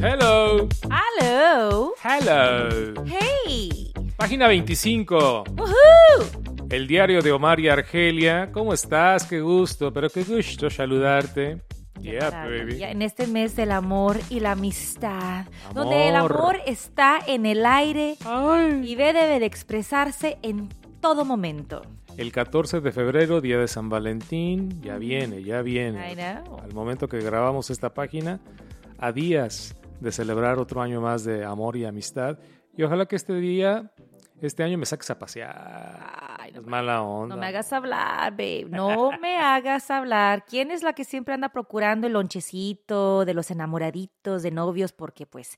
Hello. Hello. Hello. Hey. Página 25. Woohoo. El diario de Omar y Argelia. ¿Cómo estás? Qué gusto, pero qué gusto saludarte. Yeah, baby. En este mes del amor y la amistad, donde el Amor. está en el aire Ay. y debe de expresarse en todo momento. El 14 de febrero, día de San Valentín, ya viene, ya I viene. know. Al momento que grabamos esta página, a días de celebrar otro año más de amor y amistad. Y ojalá que este día, este año me saques a pasear. Ay, no Es me- mala onda. No me hagas hablar, babe. No me hagas hablar. ¿Quién es la que siempre anda procurando el lonchecito de los enamoraditos, de novios? Porque, pues,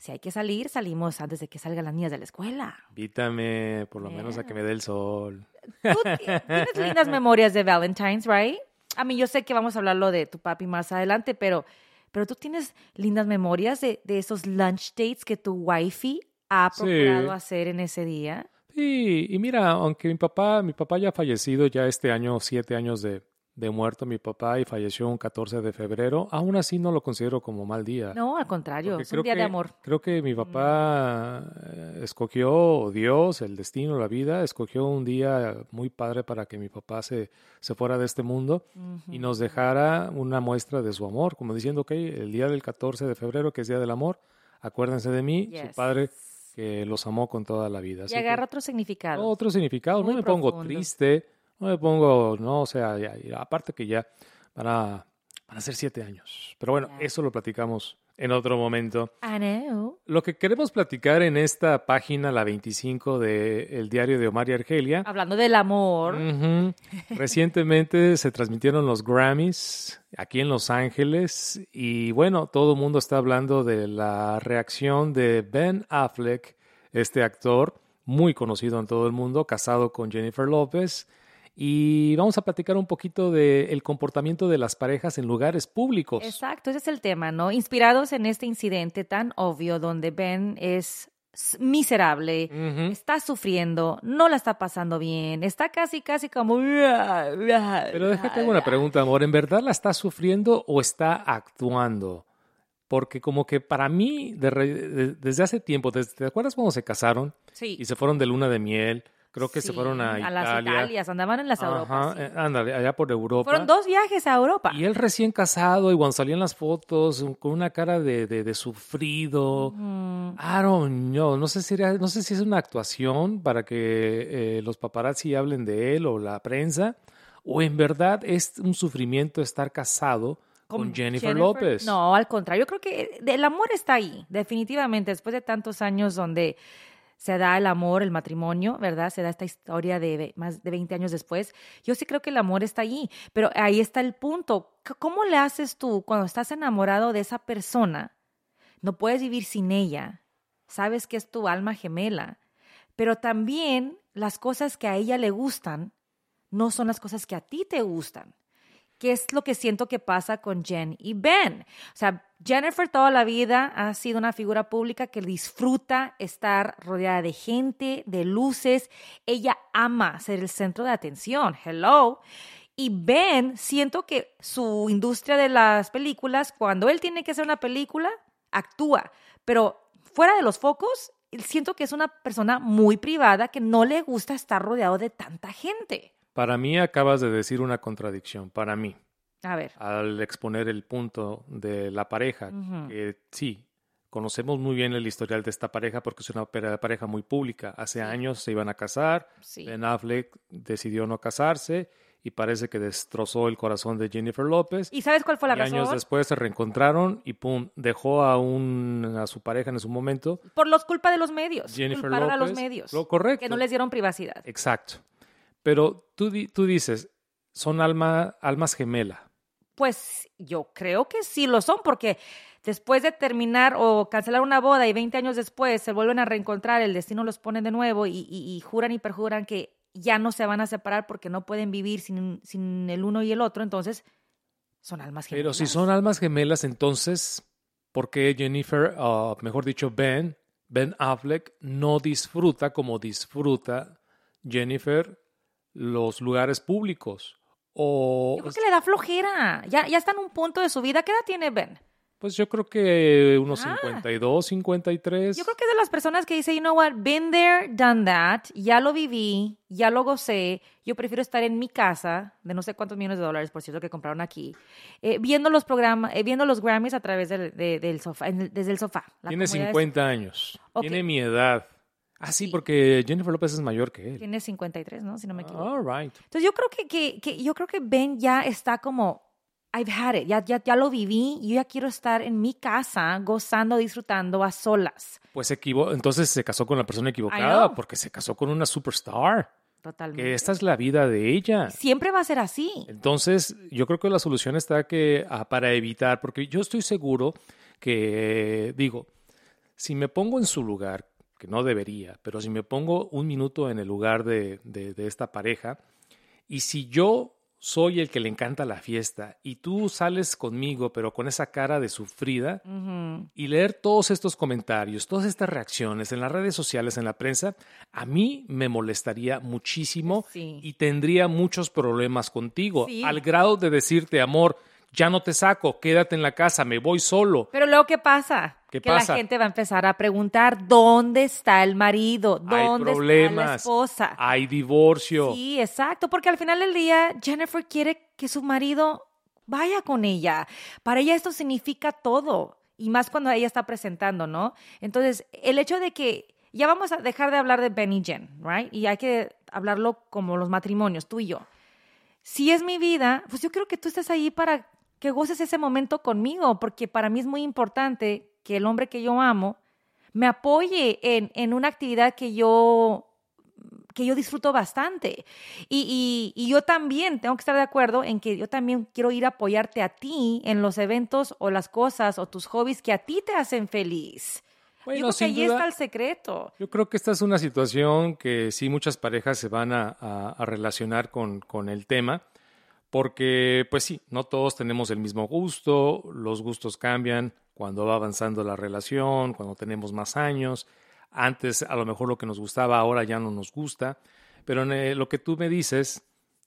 si hay que salir, salimos antes de que salgan las niñas de la escuela. Invítame, por lo menos a que me dé el sol. Tú ti- tienes lindas memorias de Valentine's, right? A mí, yo sé que vamos a hablarlo de tu papi más adelante, pero, pero tú tienes lindas memorias de, de esos lunch dates que tu wifey ha Sí. procurado hacer en ese día. Sí, y mira, aunque mi papá, mi papá ya ha fallecido ya este año, siete años de, de muerto, mi papá, y falleció un 14 de febrero, aún así no lo considero como mal día. No, al contrario, Porque es un día de que- amor. Mm. Creo que mi papá eh, escogió Dios, el destino, la vida, escogió un día muy padre para que mi papá se, se fuera de este mundo y nos dejara una muestra de su amor, como diciendo, ok, el día del 14 de febrero, que es Día del Amor, acuérdense de mí, Yes. su padre que los amó con toda la vida. Y que- agarra otro significado. otro significado. Muy no me pongo triste, no me pongo, no, o sea, ya- aparte que ya van a, van a ser siete años. Pero bueno, eso lo platicamos en otro momento. I know. Lo que queremos platicar en esta página, la 25 del diario de Omar y Argelia. Hablando del amor. Recientemente se transmitieron los Grammys aquí en Los Ángeles y bueno, todo el mundo está hablando de la reacción de Ben Affleck, este actor muy conocido en todo el mundo, casado con Jennifer López. Y vamos a platicar un poquito del comportamiento de las parejas en lugares públicos. Exacto, ese es el tema, ¿no? Inspirados en este incidente tan obvio donde Ben es miserable, está sufriendo, no la está pasando bien, está casi, casi como... Pero déjate una pregunta, amor. ¿En verdad la está sufriendo o está actuando? Porque como que para mí, de re- de- desde hace tiempo, desde- ¿te acuerdas cuando se casaron Sí. y se fueron de luna de miel? Creo que se fueron a, las Italia. Italias, andaban en las Ajá, Europas. sí. eh, ándale, allá por Europa. Fueron dos viajes a Europa. Y él recién casado, y cuando salían las fotos, con una cara de, de- de sufrido. Mm, I don't know. No sé si, era- no sé si es una actuación para que eh, los paparazzi hablen de él o la prensa, o en verdad es un sufrimiento estar casado con, Jennifer, López. No, al contrario, yo creo que el amor está ahí, definitivamente, después de tantos años donde se da el amor, el matrimonio, ¿verdad? Se da esta historia de más de 20 años después. Yo sí creo que el amor está ahí, pero ahí está el punto. ¿Cómo le haces tú cuando estás enamorado de esa persona? No puedes vivir sin ella. Sabes que es tu alma gemela, pero también las cosas que a ella le gustan no son las cosas que a ti te gustan. ¿Qué es lo que siento que pasa con Jen y Ben? O sea, Jennifer toda la vida ha sido una figura pública que disfruta estar rodeada de gente, de luces. Ella ama ser el centro de atención. Hello. Y Ben, siento que su industria de las películas, cuando él tiene que hacer una película, actúa. Pero fuera de los focos, siento que es una persona muy privada que no le gusta estar rodeado de tanta gente. Para mí acabas de decir una contradicción, para mí, A ver. al exponer el punto de la pareja, que sí, conocemos muy bien el historial de esta pareja porque es una pare- pareja muy pública. Hace años se iban a casar, Sí. Ben Affleck decidió no casarse y parece que destrozó el corazón de Jennifer López. ¿Y sabes cuál fue la y años razón? después se reencontraron y pum, dejó a un a su pareja en su momento. Por los culpa de los medios. Jennifer a los López, medios. lo correcto. Que no les dieron privacidad. Exacto. Pero tú, tú dices, son alma, almas gemela. Pues yo creo que sí lo son, porque después de terminar o cancelar una boda y 20 años después se vuelven a reencontrar, el destino los pone de nuevo y, y- y juran y perjuran que ya no se van a separar porque no pueden vivir sin, sin el uno y el otro, entonces son almas gemelas. Pero si son almas gemelas, entonces, ¿por qué Jennifer, ah, mejor dicho, Ben, Ben Affleck, no disfruta como disfruta Jennifer los lugares públicos? O Yo creo que le da flojera. Ya, ya está en un punto de su vida. ¿Qué edad tiene Ben? Pues yo creo que unos Ah. 52, 53. Yo creo que es de las personas que dice, you know what, been there, done that, ya lo viví, ya lo gocé, yo prefiero estar en mi casa, de no sé cuántos millones de dólares, por cierto, que compraron aquí, eh, viendo los programas, eh, viendo los Grammys a través del, de- del sofá, en desde el sofá. La Tiene comodidad es- 50 años. Tiene mi edad. Ah, sí, Sí. porque Jennifer López es mayor que él. Tiene 53, ¿no? Si no me equivoco. All right. Entonces yo creo que, que, que- yo creo que Ben ya está como I've had it, ya, ya, ya lo viví, yo ya quiero estar en mi casa gozando, disfrutando a solas. Pues se equivo- entonces se casó con la persona equivocada porque se casó con una superstar. Totalmente. Que esta es la vida de ella. Siempre va a ser así. Entonces, yo creo que la solución está que ah, para evitar, porque yo estoy seguro que, digo, si me pongo en su lugar, que no debería, pero si me pongo un minuto en el lugar de, de- de esta pareja, y si yo soy el que le encanta la fiesta y tú sales conmigo, pero con esa cara de sufrida, y leer todos estos comentarios, todas estas reacciones en las redes sociales, en la prensa, a mí me molestaría muchísimo Sí. y tendría muchos problemas contigo, Sí. al grado de decirte, amor, ya no te saco, quédate en la casa, me voy solo. Pero luego, ¿qué pasa? ¿Qué que pasa? la gente va a empezar a preguntar dónde está el marido, Hay dónde está la esposa. hay divorcio. Sí, exacto, porque al final del día Jennifer quiere que su marido vaya con ella. Para ella esto significa todo, y más cuando ella está presentando, ¿no? Entonces, el hecho de que ya vamos a dejar de hablar de Ben y Jen, ¿right? Y hay que hablarlo como los matrimonios, tú y yo. Si es mi vida, pues yo creo que tú estés ahí para que goces ese momento conmigo, porque para mí es muy importante que el hombre que yo amo me apoye en, en una actividad que yo que yo disfruto bastante. Y, y- y yo también tengo que estar de acuerdo en que yo también quiero ir a apoyarte a ti en los eventos o las cosas o tus hobbies que a ti te hacen feliz. Bueno, yo creo que ahí duda- está el secreto. Yo creo que esta es una situación que sí muchas parejas se van a, a- a relacionar con, con el tema, porque pues sí, no todos tenemos el mismo gusto, los gustos cambian cuando va avanzando la relación, cuando tenemos más años, antes a lo mejor lo que nos gustaba ahora ya no nos gusta, pero en, eh, lo que tú me dices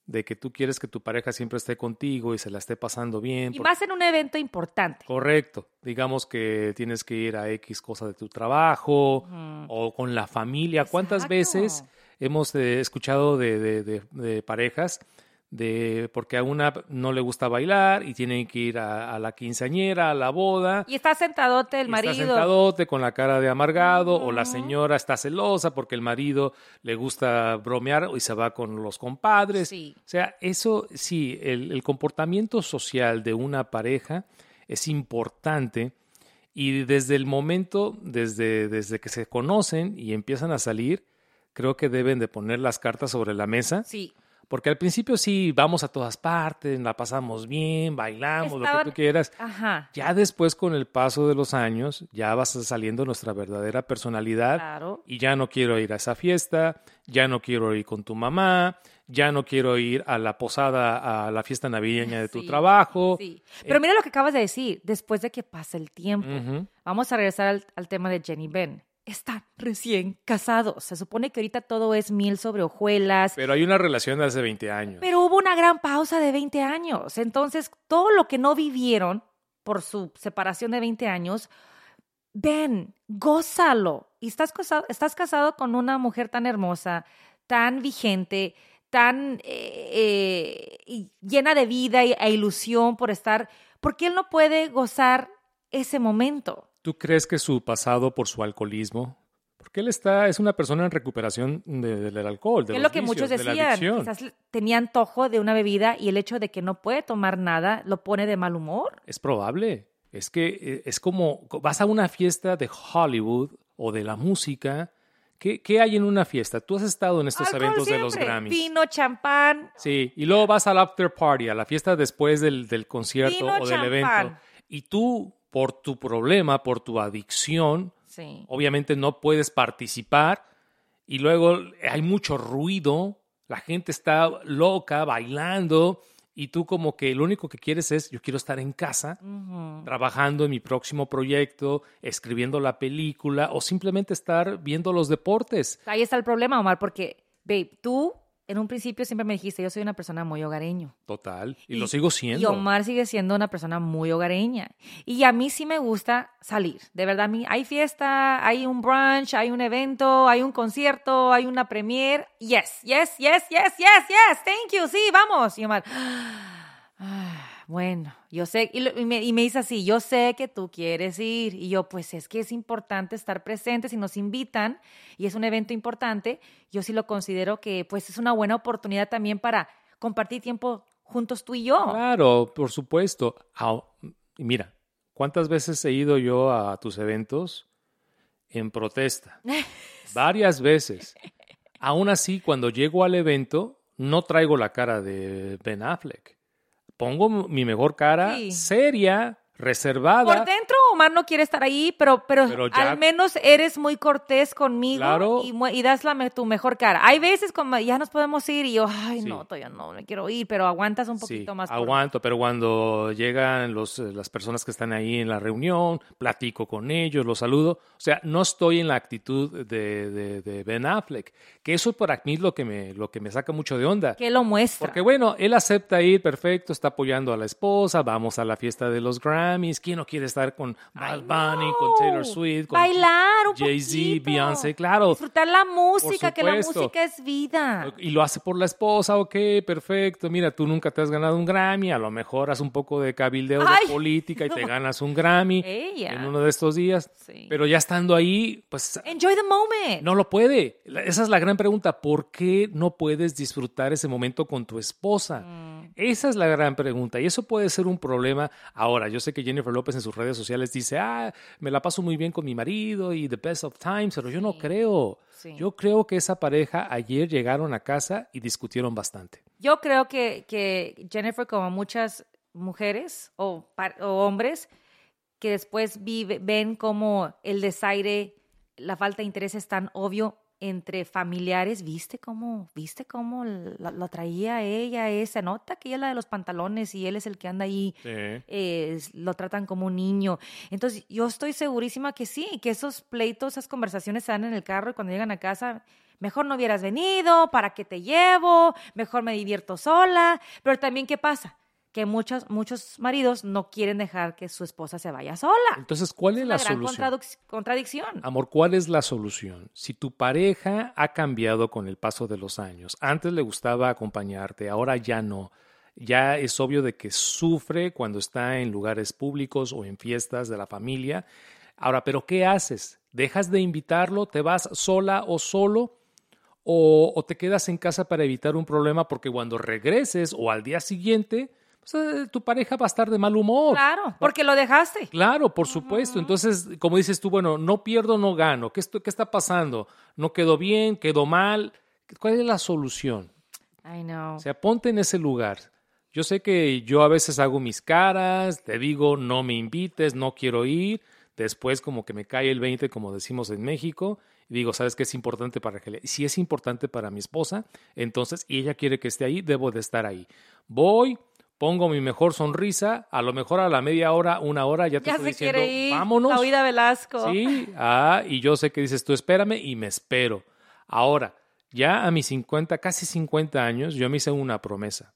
de que tú quieres que tu pareja siempre esté contigo y se la esté pasando bien. Y porque- más en un evento importante. Correcto. Digamos que tienes que ir a X cosa de tu trabajo o con la familia. ¿Cuántas veces hemos eh, escuchado de, de- de- de parejas de porque a una no le gusta bailar y tienen que ir a, a la quinceañera, a la boda? Y está sentadote el marido. Está sentadote con la cara de amargado o la señora está celosa porque el marido le gusta bromear y se va con los compadres. Sí. O sea, eso sí, el, el comportamiento social de una pareja es importante y desde el momento, desde, desde que se conocen y empiezan a salir, creo que deben de poner las cartas sobre la mesa. Sí. Porque al principio sí, vamos a todas partes, la pasamos bien, bailamos, lo que tú quieras. Ajá. Ya después, con el paso de los años, ya vas saliendo nuestra verdadera personalidad Claro. y ya no quiero ir a esa fiesta, ya no quiero ir con tu mamá, ya no quiero ir a la posada, a la fiesta navideña de tu Sí, trabajo. Sí. Pero mira lo que acabas de decir. Después de que pase el tiempo, vamos a regresar al, al tema de Jenny Ben. Están recién casados. Se supone que ahorita todo es miel sobre hojuelas. Pero hay una relación de hace 20 años. Pero hubo una gran pausa de 20 años. Entonces, todo lo que no vivieron por su separación de 20 años, ven, gózalo. Y estás casado, estás casado con una mujer tan hermosa, tan vigente, tan eh, eh, llena de vida y- e ilusión por estar. ¿Por qué él no puede gozar ese momento? ¿Tú crees que su pasado por su alcoholismo? Porque él está, es una persona en recuperación de- del alcohol, de es los lo que muchos vicios, de la decían. adicción. Quizás tenía antojo de una bebida y el hecho de que no puede tomar nada lo pone de mal humor. Es probable. Es que eh, es como vas a una fiesta de Hollywood o de la música. ¿Qué, qué hay en una fiesta? Tú has estado en estos Alcohol eventos de los siempre. Grammys. Vino, champán. Sí, y luego vas al after party, a la fiesta después del, del concierto Vino, o del evento. Y tú, por tu problema, por tu adicción, Sí. obviamente no puedes participar. Y luego hay mucho ruido, la gente está loca, bailando. Y tú como que lo único que quieres es, yo quiero estar en casa, trabajando en mi próximo proyecto, escribiendo la película o simplemente estar viendo los deportes. Ahí está el problema, Omar, porque, babe, tú en un principio siempre me dijiste, yo soy una persona muy hogareño. Total. Y, lo sigo siendo. Y Omar sigue siendo una persona muy hogareña. Y a mí sí me gusta salir. De verdad, a mí hay fiesta, hay un brunch, hay un evento, hay un concierto, hay una premiere. Yes, yes, yes, yes, yes, yes. Thank you. Sí, vamos. Y Omar, ah, bueno, yo sé, y, me, dice así, yo sé que tú quieres ir. Y yo, pues es que es importante estar presentes si nos invitan y es un evento importante. Yo sí lo considero que pues es una buena oportunidad también para compartir tiempo juntos tú y yo. Claro, por supuesto. mira, ¿cuántas veces he ido yo a tus eventos en protesta? Varias veces. Aún así, cuando llego al evento, no traigo la cara de Ben Affleck pongo mi mejor cara seria, reservada. Por dentro Omar no quiere estar ahí, pero, pero, al menos eres muy cortés conmigo y, das la, tu mejor cara. Hay veces como ya nos podemos ir y yo, ay, no, todavía no me quiero ir, pero aguantas un poquito más. Aguanto, pero cuando llegan los, las personas que están ahí en la reunión, platico con ellos, los saludo. O sea, no estoy en la actitud de, de, Ben Affleck, que eso para mí es lo que, me, lo que me saca mucho de onda. Que lo muestra. Porque bueno, él acepta ir, perfecto, está apoyando a la esposa, vamos a la fiesta de los Grammys, ¿quién no quiere estar con Bad Bunny, con Taylor Swift, con bailar Jay-Z, Beyoncé, claro. Disfrutar la música, que la música es vida. Y lo hace por la esposa, ok, perfecto. Mira, tú nunca te has ganado un Grammy, a lo mejor haz un poco de cabildeo de política y te ganas un Grammy en uno de estos días. Pero ya estando ahí, pues... Enjoy the moment. No lo puede. Esa es la gran pregunta. ¿Por qué no puedes disfrutar ese momento con tu esposa? Mm. Esa es la gran pregunta. Y eso puede ser un problema. Ahora, yo sé que Jennifer López en sus redes sociales dice, ah, me la paso muy bien con mi marido y the best of times, pero yo no creo. Yo creo que esa pareja ayer llegaron a casa y discutieron bastante. Yo creo que, que Jennifer, como muchas mujeres o, o hombres, que después vive, ven como el desaire, la falta de interés es tan obvio, entre familiares, ¿viste cómo, viste cómo lo, traía ella? Se nota que ella es la de los pantalones y él es el que anda ahí, lo tratan como un niño. Entonces, yo estoy segurísima que sí, que esos pleitos, esas conversaciones se dan en el carro y cuando llegan a casa, mejor no hubieras venido, ¿para qué te llevo? Mejor me divierto sola. Pero también, ¿qué pasa? Que muchos, muchos maridos no quieren dejar que su esposa se vaya sola. Entonces, ¿cuál es, la solución? contradicción. Amor, ¿cuál es la solución? Si tu pareja ha cambiado con el paso de los años, antes le gustaba acompañarte, ahora ya no, ya es obvio de que sufre cuando está en lugares públicos o en fiestas de la familia. Ahora, ¿pero qué haces? ¿Dejas de invitarlo? ¿Te vas sola o solo? O, o te quedas en casa para evitar un problema porque cuando regreses o al día siguiente pues, tu pareja va a estar de mal humor. Claro, porque lo dejaste. Claro, por supuesto. Entonces, como dices tú, bueno, no pierdo, no gano. ¿Qué, ¿Qué está pasando? ¿No quedó bien? ¿Quedó mal? ¿Cuál es la solución? I know. O sea, ponte en ese lugar. Yo sé que yo a veces hago mis caras, te digo, no me invites, no quiero ir. Después como que me cae el 20, como decimos en México, y digo, ¿sabes qué es importante para que Si es importante para mi esposa, entonces, y ella quiere que esté ahí, debo de estar ahí. Voy, pongo mi mejor sonrisa, a lo mejor a la media hora, una hora, ya te estoy diciendo, vámonos. La huida Velasco. Sí, ah, y yo sé que dices tú espérame y me espero. Ahora, ya a mis 50, casi 50 años, yo me hice una promesa.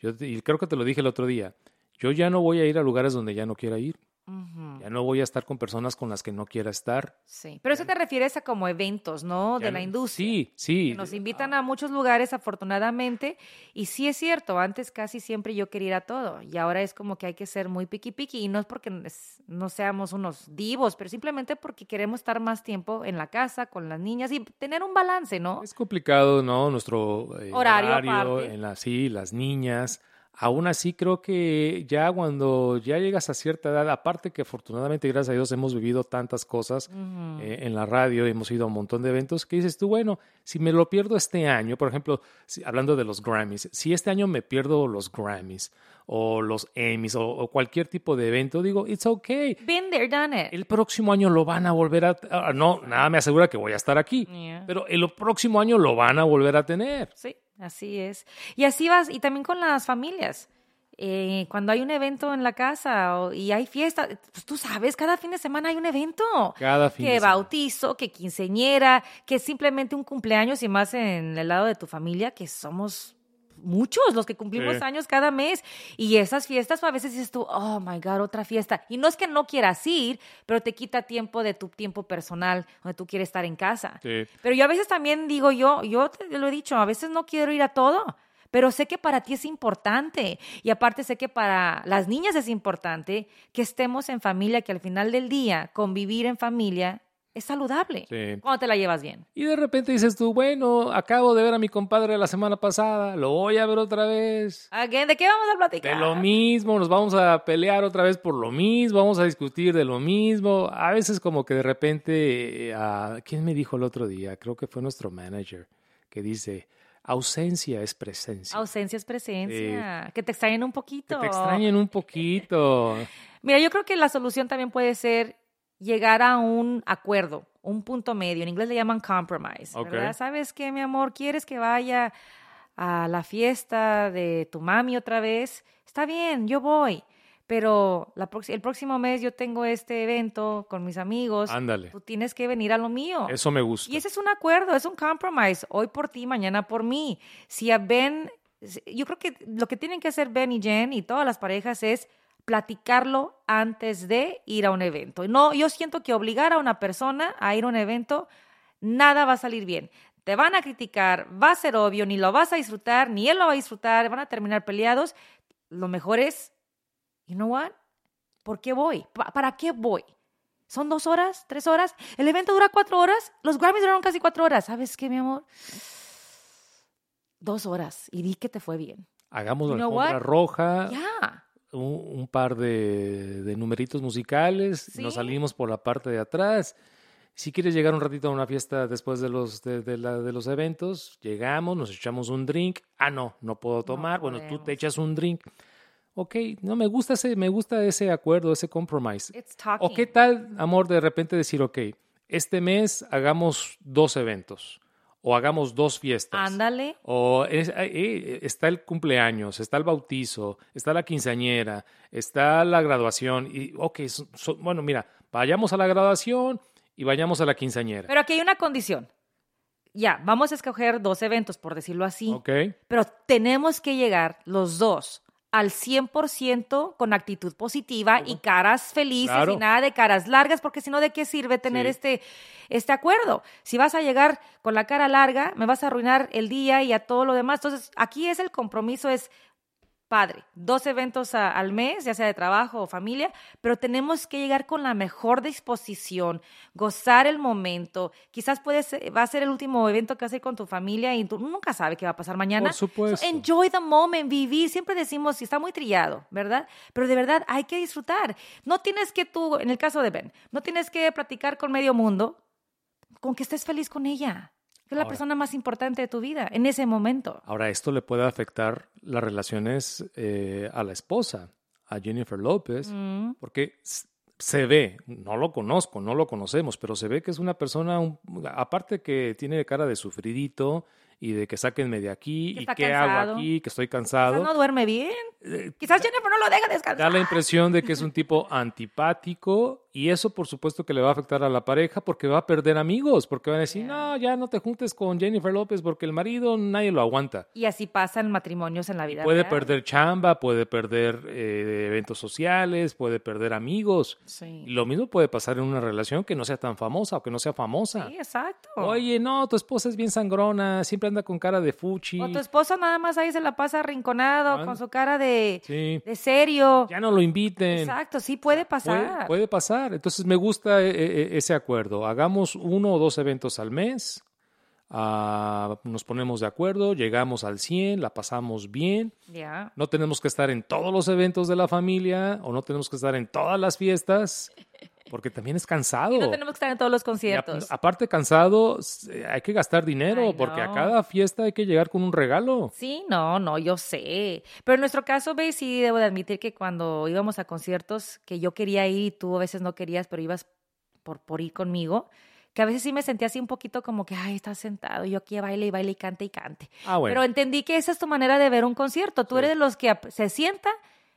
Yo, y creo que te lo dije el otro día. Yo ya no voy a ir a lugares donde ya no quiera ir. Ya no voy a estar con personas con las que no quiera estar. Sí, pero eso te refieres a como eventos, ¿no? De la industria. Sí, sí. nos invitan a muchos lugares, afortunadamente, y sí es cierto, antes casi siempre yo quería ir a todo, y ahora es como que hay que ser muy piqui piqui, y no es porque no seamos unos divos, pero simplemente porque queremos estar más tiempo en la casa, con las niñas, y tener un balance, ¿no? Es complicado, ¿no? Nuestro eh, horario, en la, sí, las niñas Aún así, creo que ya cuando ya llegas a cierta edad, aparte que afortunadamente, gracias a Dios, hemos vivido tantas cosas eh, en la radio, hemos ido a un montón de eventos, que dices tú, bueno, si me lo pierdo este año, por ejemplo, hablando de los Grammys, si este año me pierdo los Grammys o los Emmys o, cualquier tipo de evento, digo, it's okay. Been there, done it. El próximo año lo van a volver a... Ah, no, nada me asegura que voy a estar aquí, pero el próximo año lo van a volver a tener. Sí. Así es. Y así vas, y también con las familias. eh, cuando hay un evento en la casa o- y hay fiesta, pues tú sabes, cada fin de semana hay un evento. Cada fin que de bautizo, que quinceñera, que simplemente un cumpleaños y más en el lado de tu familia, que somos muchos los que cumplimos Sí. años cada mes. Y esas fiestas, pues, a veces dices tú, oh my God, otra fiesta. Y no es que no quieras ir, pero te quita tiempo de tu tiempo personal, donde tú quieres estar en casa. Sí. Pero yo a veces también digo yo, yo te lo he dicho, a veces no quiero ir a todo, pero sé que para ti es importante y aparte sé que para las niñas es importante que estemos en familia, que al final del día convivir en familia es saludable Sí. cuando te la llevas bien. Y de repente dices tú, bueno, acabo de ver a mi compadre la semana pasada, lo voy a ver otra vez. Again, ¿De qué vamos a platicar? De lo mismo, nos vamos a pelear otra vez por lo mismo, vamos a discutir de lo mismo. A veces como que de repente, eh, ah, ¿quién me dijo el otro día? Creo que fue nuestro manager, que dice, ausencia es presencia. Ausencia es presencia, que te extrañen un que poquito. te extrañen un poquito. Mira, yo creo que la solución también puede ser llegar a un acuerdo, un punto medio. En inglés le llaman compromise. ¿Sabes qué, mi amor? ¿Quieres que vaya a la fiesta de tu mami otra vez? Está bien, yo voy. Pero la el próximo mes yo tengo este evento con mis amigos. Ándale. Tú tienes que venir a lo mío. Eso me gusta. Y ese es un acuerdo, es un compromise. Hoy por ti, mañana por mí. Si a Ben, yo creo que lo que tienen que hacer Ben y Jen y todas las parejas es platicarlo antes de ir a un evento. No, yo siento que obligar a una persona a ir a un evento, nada va a salir bien. Te van a criticar, va a ser obvio, ni lo vas a disfrutar, ni él lo va a disfrutar, van a terminar peleados. Lo mejor es, you know what? ¿Por qué voy? Pa- ¿Para qué voy? ¿Son dos horas? ¿Tres horas? ¿El evento dura cuatro horas? Los Grammys duraron casi cuatro horas. ¿Sabes qué, mi amor? Dos horas. Y di que te fue bien. Hagamos You la know alfombra what? roja, Ya. Un, un par de, de numeritos musicales, Sí. nos salimos por la parte de atrás. Si quieres llegar un ratito a una fiesta después de los, de, de la- de los eventos, llegamos, nos echamos un drink. Ah, no, no puedo tomar. bueno, tú te echas un drink. Ok, no, me gusta ese, me gusta ese acuerdo, ese compromise. ¿O qué tal, amor, de repente decir, ok, este mes hagamos dos eventos o hagamos dos fiestas? Ándale. O es- eh, está el cumpleaños, está el bautizo, está la quinceañera, está la graduación. Y, ok, so- so- bueno, mira, vayamos a la graduación y vayamos a la quinceañera. Pero aquí hay una condición. Ya, vamos a escoger dos eventos, por decirlo así. Ok, Pero tenemos que llegar los dos al 100% con actitud positiva y caras felices Claro. y nada de caras largas, porque si no, ¿de qué sirve tener Sí. este, este acuerdo? Si vas a llegar con la cara larga, me vas a arruinar el día y a todo lo demás. Entonces, aquí es el compromiso, es padre, dos eventos a- al mes, ya sea de trabajo o familia, pero tenemos que llegar con la mejor disposición, gozar el momento. Quizás puede ser- va a ser el último evento que vas a ir con tu familia y tú nunca sabes qué va a pasar mañana. Por supuesto. So, enjoy the moment, vivir. Siempre decimos, si está muy trillado, ¿verdad? Pero de verdad hay que disfrutar. No tienes que tú, en el caso de Ben, no tienes que platicar con medio mundo, con que estés feliz con ella, es la Ahora. persona más importante de tu vida en ese momento. ahora esto le puede afectar las relaciones eh, a la esposa, a Jennifer López, Mm. porque se ve, no lo conozco, no lo conocemos, pero se ve que es una persona, un- aparte que tiene cara de sufridito y de que sáquenme de aquí Que y qué hago aquí, que estoy Quizás cansado. no duerme bien. Eh, Quizás Jennifer no lo deja descansar. da la impresión de que es un tipo antipático y eso por supuesto que le va a afectar a la pareja porque va a perder amigos, porque van a decir, no, ya no te juntes con Jennifer López porque el marido nadie lo aguanta. Y así pasan matrimonios en la vida. Puede real. perder chamba, puede perder eh, eventos sociales, puede perder amigos. Sí. lo mismo puede pasar en una relación que no sea tan famosa o que no sea famosa. Sí, exacto. Oye, no, tu esposa es bien sangrona, siempre anda con cara de fuchi. O tu esposo nada más ahí se la pasa arrinconado, con su cara de, Sí, de serio. ya no lo inviten. Exacto, sí puede pasar. Puede, puede pasar. Entonces me gusta eh, eh, ese acuerdo. Hagamos uno o dos eventos al mes. ah, nos ponemos de acuerdo, llegamos al 100, la pasamos bien. Ya. No tenemos que estar en todos los eventos de la familia o no tenemos que estar en todas las fiestas porque también es cansado. Y no tenemos que estar en todos los conciertos. aparte cansado, s- hay que gastar dinero Ay, porque a no. cada fiesta hay que llegar con un regalo. Sí, no, no, yo sé. Pero en nuestro caso, ve, sí debo de admitir que cuando íbamos a conciertos que yo quería ir y tú a veces no querías, pero ibas por, por ir conmigo, que a veces sí me sentía así un poquito como que, ay, estás sentado, yo aquí baile y baile y cante y cante. Ah, bueno. Pero entendí que esa es tu manera de ver un concierto. Tú Sí. eres de los que se sienta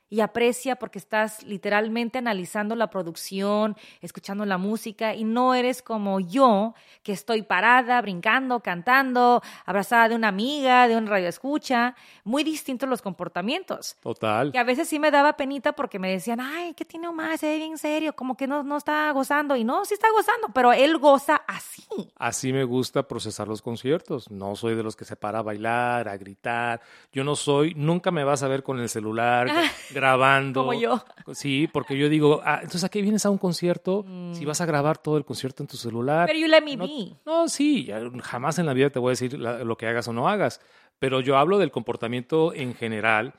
y aprecia porque estás literalmente analizando la producción, escuchando la música y no eres como yo que estoy parada, brincando, cantando, abrazada de una amiga, de un radio escucha, muy distintos los comportamientos. Total. Que a veces sí me daba penita porque me decían, ay, ¿qué tiene Omar? Se ve bien serio, como que no, no está gozando. Y no, sí está gozando, pero él goza así. Así me gusta procesar los conciertos. No soy de los que se para a bailar, a gritar. Yo no soy, nunca me vas a ver con el celular grabando. Como yo. Sí, porque yo digo, ah, entonces ¿a qué vienes a un concierto si vas a grabar todo el concierto en tu celular? Mm. Pero you let me no, be. no, sí, jamás en la vida te voy a decir la- lo que hagas o no hagas. Pero yo hablo del comportamiento en general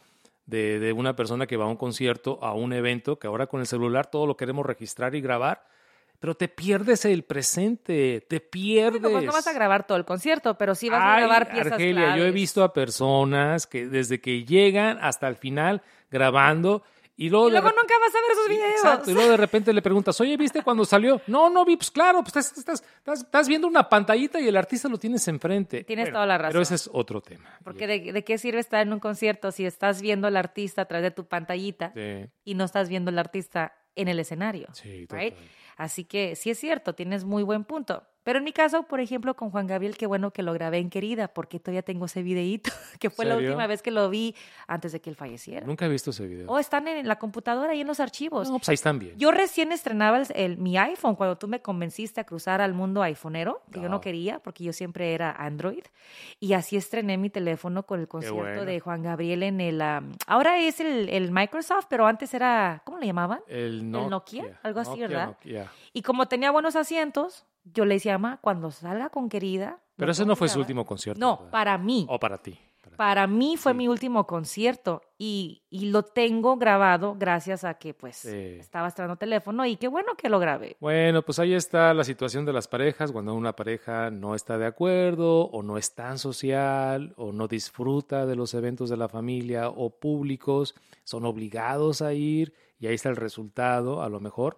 de, de una persona que va a un concierto, a un evento, que ahora con el celular todo lo queremos registrar y grabar. Pero te pierdes el presente, te pierdes. Bueno, pues no vas a grabar todo el concierto, pero sí vas a Ay, grabar piezas Argelia, yo he claves. visto a personas que desde que llegan hasta el final grabando y luego, Y luego nunca vas a ver esos videos. Exacto, y luego de repente le preguntas, oye, ¿viste cuando salió? No, no vi, pues claro, pues estás, estás, estás, estás viendo una pantallita y el artista lo tienes enfrente. Tienes toda la Pero razón. ese es otro tema. Porque de, de qué sirve estar en un concierto si estás viendo al artista a través de tu pantallita Sí, y no estás viendo al artista en el escenario. sí, right? total. Así que sí es cierto, tienes muy buen punto. Pero en mi caso, por ejemplo, con Juan Gabriel, qué bueno que lo grabé en Querida, porque todavía tengo ese videíto, que fue la última vez que lo vi antes de que él falleciera. Nunca he visto ese video. O están en la computadora y en los archivos. no, pues ahí están bien. Yo recién estrenaba el, el- mi iPhone cuando tú me convenciste a cruzar al mundo iPhoneero, que yo no quería porque yo siempre era Android. Y así estrené mi teléfono con el concierto bueno. de Juan Gabriel en el... am, ahora es el, el Microsoft, pero antes era... ¿Cómo le llamaban? El Nokia, Nokia, algo así, Nokia, ¿verdad? Nokia. Y como tenía buenos asientos, yo le decía, mamá, cuando salga con querida... Pero ¿lo ese no fue su grabar?". último concierto. No, ¿verdad? para mí. O para ti. para mí fue Sí. mi último concierto y, y lo tengo grabado gracias a que pues Sí. estaba estrenando teléfono y qué bueno que lo grabé. Bueno, pues ahí está la situación de las parejas, cuando una pareja no está de acuerdo o no es tan social o no disfruta de los eventos de la familia o públicos, son obligados a ir y ahí está el resultado, a lo mejor.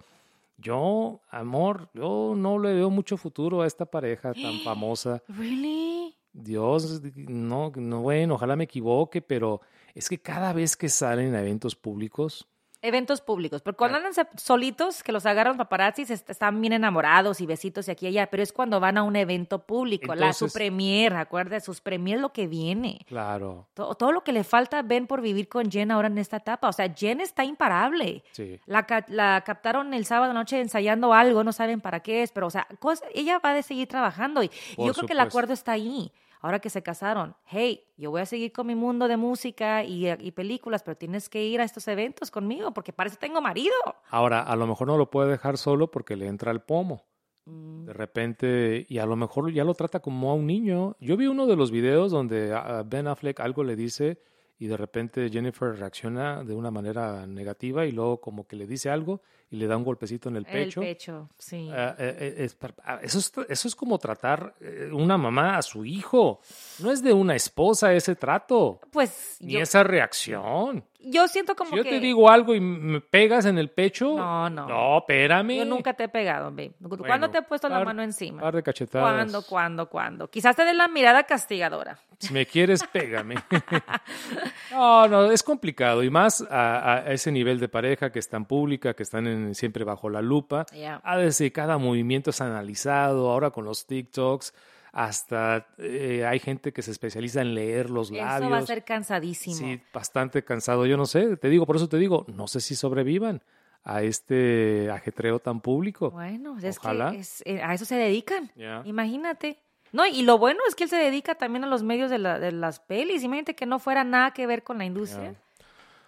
Yo, amor, yo no le veo mucho futuro a esta pareja tan famosa. Really? Dios, no, no, bueno, ojalá me equivoque, pero es que cada vez que salen a eventos públicos, Eventos públicos, porque cuando andan solitos, que los agarran paparazzis, est- están bien enamorados y besitos y aquí y allá, pero es cuando van a un evento público, la su premier, acuérdate, sus premier es lo que viene. claro, Todo, todo lo que le falta a Ben por vivir con Jen ahora en esta etapa. O sea, Jen está imparable. sí. La, la captaron el sábado noche ensayando algo, no saben para qué es, pero, o sea, cosa- ella va a seguir trabajando y, Por yo creo que el acuerdo está ahí. Ahora que se casaron, hey, yo voy a seguir con mi mundo de música y, y películas, pero tienes que ir a estos eventos conmigo porque parece que tengo marido. Ahora, a lo mejor no lo puede dejar solo porque le entra el pomo. Mm, De repente, y a lo mejor ya lo trata como a un niño. Yo vi uno de los videos donde a Ben Affleck algo le dice y de repente Jennifer reacciona de una manera negativa y luego como que le dice algo y le da un golpecito en el pecho. El pecho, sí. Eh, eh, es par- ah, eso, es, eso es como tratar eh, una mamá a su hijo. No es de una esposa ese trato, pues ni yo, esa reacción. yo siento como Si yo que... te digo algo y me pegas en el pecho, No, no. no, espérame. Yo nunca te he pegado, babe. ¿Cuándo Bueno, te he puesto la mano encima? Par de cachetadas. ¿Cuándo, cuándo, cuándo? Quizás te dé la mirada castigadora. Si me quieres, pégame. no, no, es complicado. Y más a, a ese nivel de pareja que es tan pública, que están en- siempre bajo la lupa. Yeah. A veces cada movimiento es analizado. Ahora con los TikToks, hasta eh, hay gente que se especializa en leer los labios. Eso va a ser cansadísimo. Sí, bastante cansado. Yo no sé, te digo, por eso te digo, no sé si sobrevivan a este ajetreo tan público. Bueno, es Ojalá. que es- eh, a eso se dedican. Imagínate. No, y lo bueno es que él se dedica también a los medios de, la- de las pelis. Imagínate que no fuera nada que ver con la industria.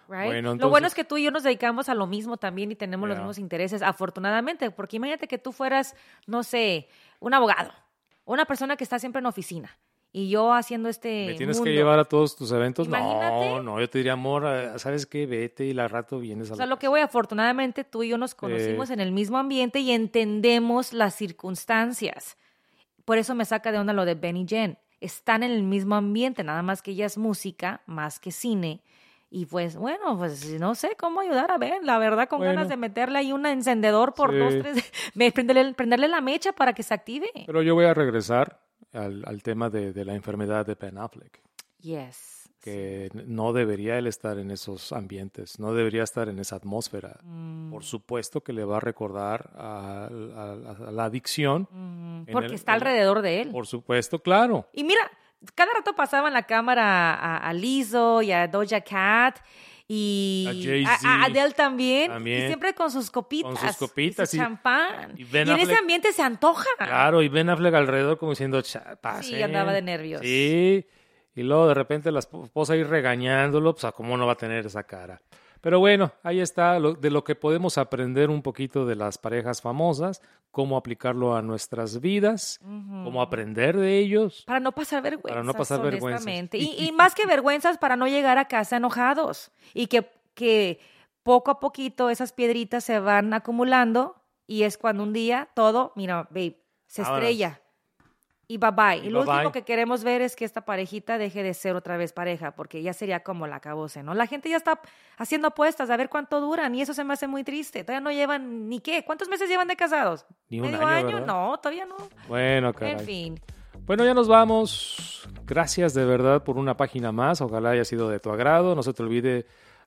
Right? Bueno, Lo bueno es que tú y yo nos dedicamos a lo mismo también y tenemos los mismos intereses, afortunadamente, porque imagínate que tú fueras, no sé, un abogado, una persona que está siempre en oficina y yo haciendo este ¿Me tienes mundo. que llevar a todos tus eventos? Imagínate. No, no, yo te diría, amor, eh, ¿sabes qué? Vete y al rato vienes a O sea, la lo que voy, afortunadamente tú y yo nos conocimos en el mismo ambiente y entendemos las circunstancias. Por eso me saca de onda lo de Ben y Jen. Están en el mismo ambiente, nada más que ella es música, más que cine. Y pues, bueno, pues no sé cómo ayudar a Ben, la verdad, con Bueno. ganas de meterle ahí un encendedor por Sí. dos, tres, prenderle, prenderle la mecha para que se active. Pero yo voy a regresar al, al tema de, de la enfermedad de Ben Affleck, Yes. que no debería él estar en esos ambientes, no debería estar en esa atmósfera. Mm, Por supuesto que le va a recordar a, a- a la adicción. mm, porque el- está alrededor de él. Por supuesto, claro. Y mira, cada rato pasaban la cámara a, a Lizzo y a Doja Cat y A Jay-Z. a, a Adele también, También. Y siempre con sus copitas. Con sus copitas, su y- champán. y Y, en ese ambiente se antoja. Claro, y Ben Affleck alrededor como diciendo, "Cha, Sí, pase". andaba de nervios. Sí, y luego de repente la esp- esposa ahí regañándolo, pues, ¿a ¿cómo no va a tener esa cara? Pero bueno, ahí está lo- de lo que podemos aprender un poquito de las parejas famosas, cómo aplicarlo a nuestras vidas, cómo aprender de ellos. Para no pasar vergüenzas. Para no pasar vergüenzas. Y- Y, más que vergüenzas, para no llegar a casa enojados. Y que, que poco a poquito esas piedritas se van acumulando y es cuando un día todo, mira, babe, se estrella. Y bye bye. Y Y, lo bye bye. último que queremos ver es que esta parejita deje de ser otra vez pareja, porque ya sería como la acabose, ¿no? La gente ya está haciendo apuestas a ver cuánto duran y eso se me hace muy triste. Todavía no llevan ni qué. ¿Cuántos meses llevan de casados? Ni un ¿Medio año, año? No, todavía no. Bueno, caray. En fin. Bueno, ya nos vamos. Gracias de verdad por una página más. Ojalá haya sido de tu agrado. No se te olvide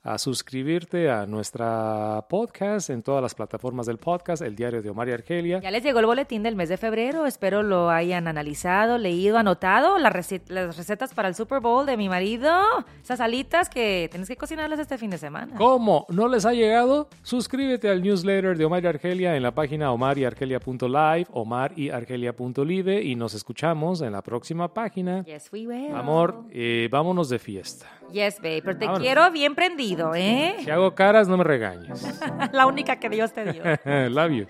a suscribirte a nuestra podcast en todas las plataformas del podcast, El Diario de Omar y Argelia. Ya les llegó el boletín del mes de febrero. Espero lo hayan analizado, leído, anotado. Las, rece- las recetas para el Super Bowl de mi marido. Esas alitas que tienes que cocinarlas este fin de semana. ¿Cómo? ¿No les ha llegado? Suscríbete al newsletter de Omar y Argelia en la página omaryargelia.live, omaryargelia.live y nos escuchamos en la próxima página. Yes, we will. Amor, eh, vámonos de fiesta. Yes, babe. Pero te Vámonos. quiero bien prendido, ¿eh? Si hago caras, no me regañes. La única que Dios te dio. Love you.